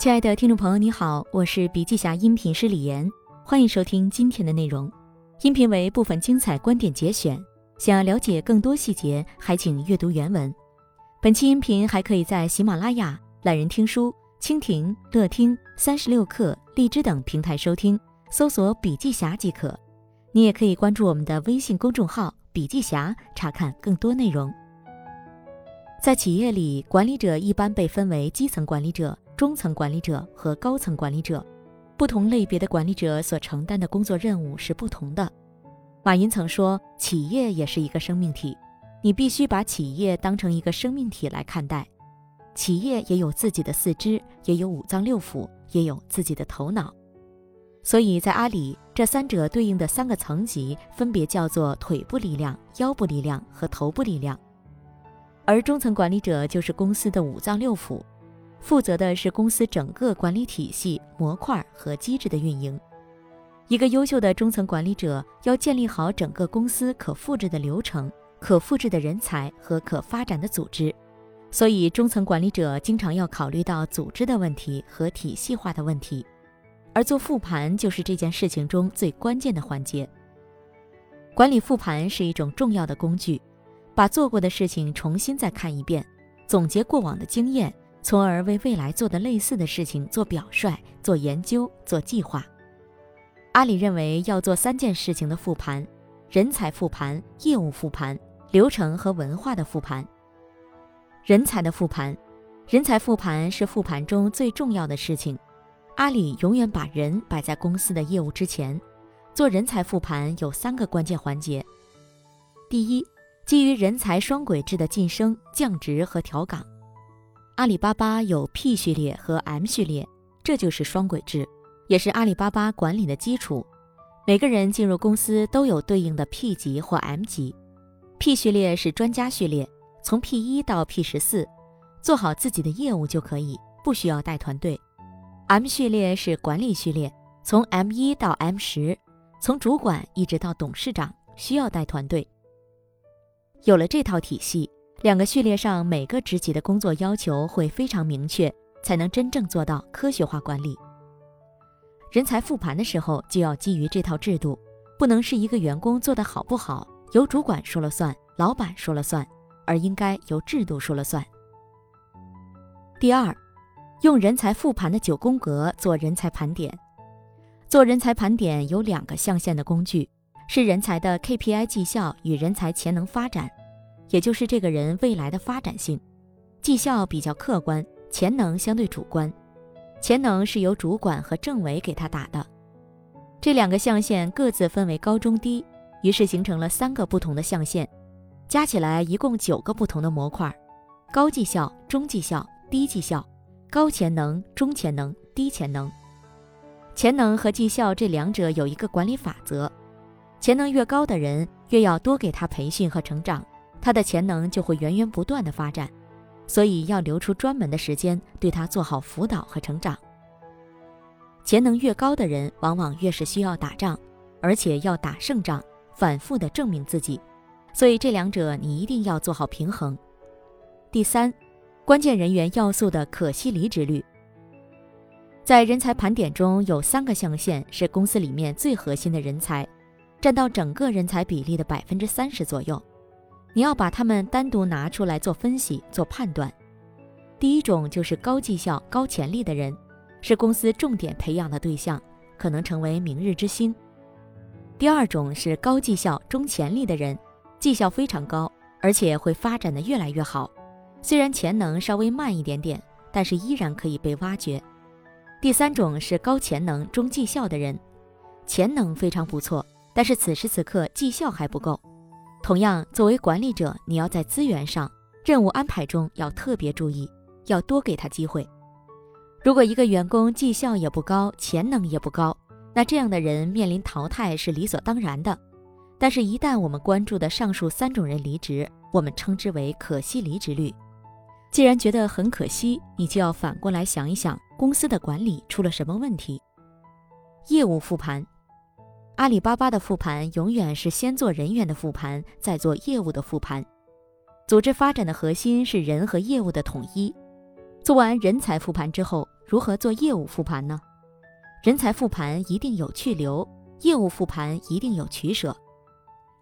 亲爱的听众朋友，你好，我是笔记侠音频师李岩，欢迎收听今天的内容。音频为部分精彩观点节选，想要了解更多细节，还请阅读原文。本期音频还可以在喜马拉雅、懒人听书、蜻蜓、乐听、三十六课、荔枝等平台收听，搜索“笔记侠”即可。你也可以关注我们的微信公众号“笔记侠”，查看更多内容。在企业里，管理者一般被分为基层管理者、中层管理者和高层管理者。不同类别的管理者所承担的工作任务是不同的。马云曾说：“企业也是一个生命体，你必须把企业当成一个生命体来看待。企业也有自己的四肢，也有五脏六腑，也有自己的头脑。所以在阿里，这三者对应的三个层级分别叫做腿部力量、腰部力量和头部力量。”而中层管理者就是公司的五脏六腑，负责的是公司整个管理体系、模块和机制的运营。一个优秀的中层管理者要建立好整个公司可复制的流程、可复制的人才和可发展的组织，所以中层管理者经常要考虑到组织的问题和体系化的问题，而做复盘就是这件事情中最关键的环节。管理复盘是一种重要的工具。把做过的事情重新再看一遍，总结过往的经验，从而为未来做的类似的事情做表率、做研究、做计划。阿里认为要做三件事情的复盘：人才复盘、业务复盘、流程和文化的复盘。人才的复盘，人才复盘是复盘中最重要的事情。阿里永远把人摆在公司的业务之前。做人才复盘有三个关键环节：第一，基于人才双轨制的晋升、降职和调岗，阿里巴巴有 P 序列和 M 序列，这就是双轨制，也是阿里巴巴管理的基础。每个人进入公司都有对应的 P 级或 M 级。P 序列是专家序列，从 P 一到 P 十四，做好自己的业务就可以，不需要带团队。M 序列是管理序列，从 M 一到 M 十，从主管一直到董事长，需要带团队。有了这套体系，两个序列上每个职级的工作要求会非常明确，才能真正做到科学化管理。人才复盘的时候就要基于这套制度，不能是一个员工做得好不好由主管说了算、老板说了算，而应该由制度说了算。第二，用人才复盘的九宫格做人才盘点。做人才盘点有两个象限的工具。是人才的 KPI 绩效与人才潜能发展，也就是这个人未来的发展性。绩效比较客观，潜能相对主观。潜能是由主管和政委给他打的。这两个象限各自分为高中低，于是形成了三个不同的象限，加起来一共九个不同的模块：高绩效、中绩效、低绩效、高潜能、中潜能、低潜能。潜能和绩效这两者有一个管理法则。潜能越高的人，越要多给他培训和成长，他的潜能就会源源不断的发展。所以要留出专门的时间，对他做好辅导和成长。潜能越高的人，往往越是需要打仗，而且要打胜仗，反复的证明自己。所以这两者你一定要做好平衡。第三，关键人员要素的可惜离职率，在人才盘点中有三个象限是公司里面最核心的人才。占到整个人才比例的百分之三十左右，你要把他们单独拿出来做分析、做判断。第一种就是高绩效、高潜力的人，是公司重点培养的对象，可能成为明日之星。第二种是高绩效、中潜力的人，绩效非常高，而且会发展的越来越好，虽然潜能稍微慢一点点，但是依然可以被挖掘。第三种是高潜能、中绩效的人，潜能非常不错。但是此时此刻绩效还不够。同样，作为管理者，你要在资源上、任务安排中要特别注意，要多给他机会。如果一个员工绩效也不高，潜能也不高，那这样的人面临淘汰是理所当然的。但是，一旦我们关注的上述三种人离职，我们称之为可惜离职率。既然觉得很可惜，你就要反过来想一想，公司的管理出了什么问题？业务复盘。阿里巴巴的复盘永远是先做人员的复盘，再做业务的复盘。组织发展的核心是人和业务的统一。做完人才复盘之后，如何做业务复盘呢？人才复盘一定有去留，业务复盘一定有取舍。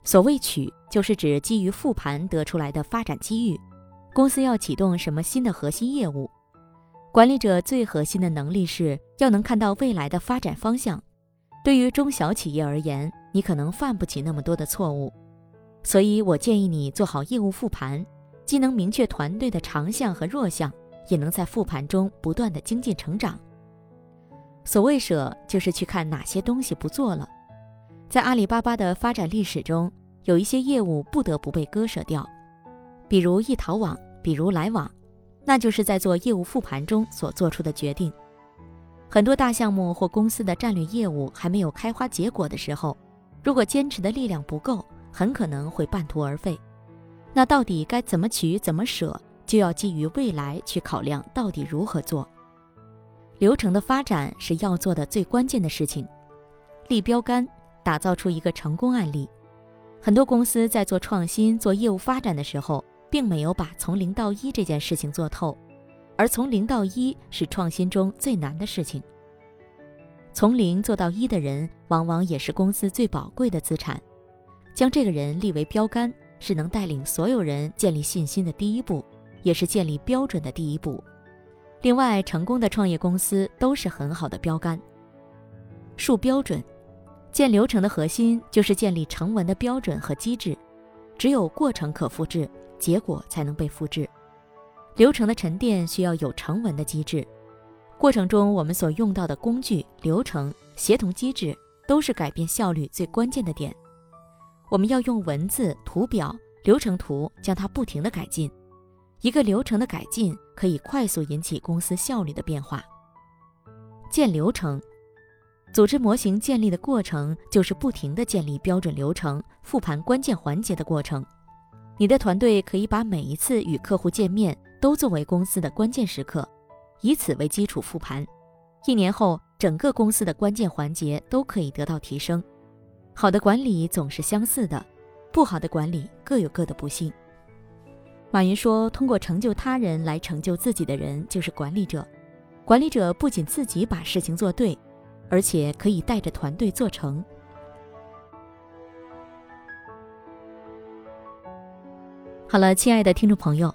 所谓取，就是指基于复盘得出来的发展机遇，公司要启动什么新的核心业务。管理者最核心的能力是要能看到未来的发展方向。对于中小企业而言，你可能犯不起那么多的错误，所以我建议你做好业务复盘，既能明确团队的长项和弱项，也能在复盘中不断的精进成长。所谓舍，就是去看哪些东西不做了。在阿里巴巴的发展历史中，有一些业务不得不被割舍掉，比如易淘网，比如来往，那就是在做业务复盘中所做出的决定。很多大项目或公司的战略业务还没有开花结果的时候，如果坚持的力量不够，很可能会半途而废。那到底该怎么取怎么舍，就要基于未来去考量到底如何做。流程的发展是要做的最关键的事情。立标杆，打造出一个成功案例。很多公司在做创新、做业务发展的时候，并没有把从零到一这件事情做透。而从零到一是创新中最难的事情。从零做到一的人，往往也是公司最宝贵的资产。将这个人立为标杆，是能带领所有人建立信心的第一步，也是建立标准的第一步。另外，成功的创业公司都是很好的标杆。树标准，建流程的核心就是建立成文的标准和机制。只有过程可复制，结果才能被复制。流程的沉淀需要有成文的机制，过程中我们所用到的工具、流程、协同机制都是改变效率最关键的点。我们要用文字、图表、流程图将它不停地改进。一个流程的改进可以快速引起公司效率的变化。建流程，组织模型建立的过程就是不停地建立标准流程、复盘关键环节的过程。你的团队可以把每一次与客户见面。都作为公司的关键时刻，以此为基础复盘。一年后，整个公司的关键环节都可以得到提升。好的管理总是相似的，不好的管理各有各的不幸。马云说：“通过成就他人来成就自己的人就是管理者。管理者不仅自己把事情做对，而且可以带着团队做成。”好了，亲爱的听众朋友。